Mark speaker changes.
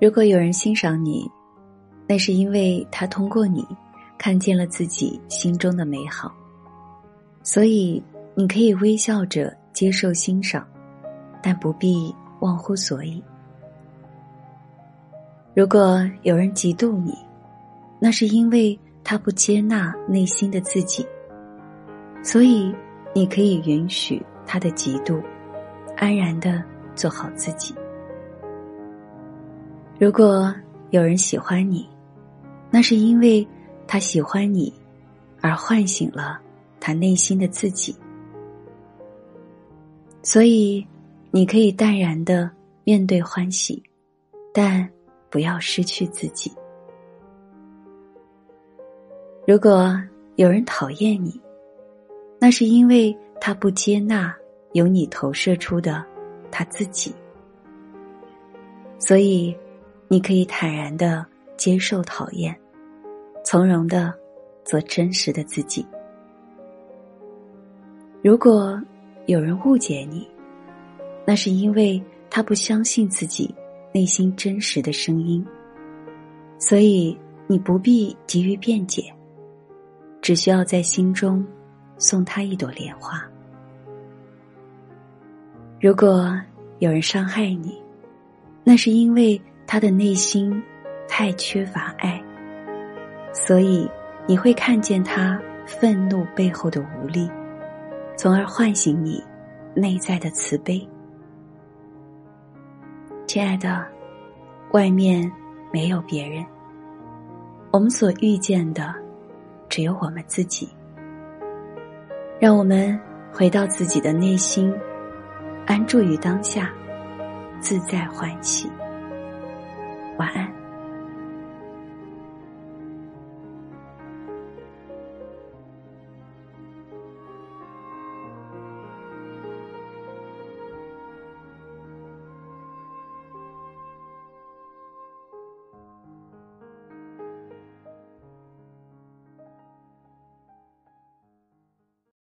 Speaker 1: 如果有人欣赏你，那是因为他通过你看见了自己心中的美好，所以你可以微笑着接受欣赏，但不必忘乎所以。如果有人嫉妒你，那是因为他不接纳内心的自己，所以你可以允许他的嫉妒，安然的做好自己。如果有人喜欢你，那是因为他喜欢你，而唤醒了他内心的自己。所以，你可以淡然的面对欢喜，但不要失去自己。如果有人讨厌你，那是因为他不接纳由你投射出的他自己。所以。你可以坦然的接受讨厌，从容的做真实的自己。如果有人误解你，那是因为他不相信自己内心真实的声音，所以你不必急于辩解，只需要在心中送他一朵莲花。如果有人伤害你，那是因为。他的内心太缺乏爱，所以你会看见他愤怒背后的无力，从而唤醒你内在的慈悲。亲爱的，外面没有别人，我们所遇见的只有我们自己。让我们回到自己的内心，安住于当下，自在欢喜。晚安。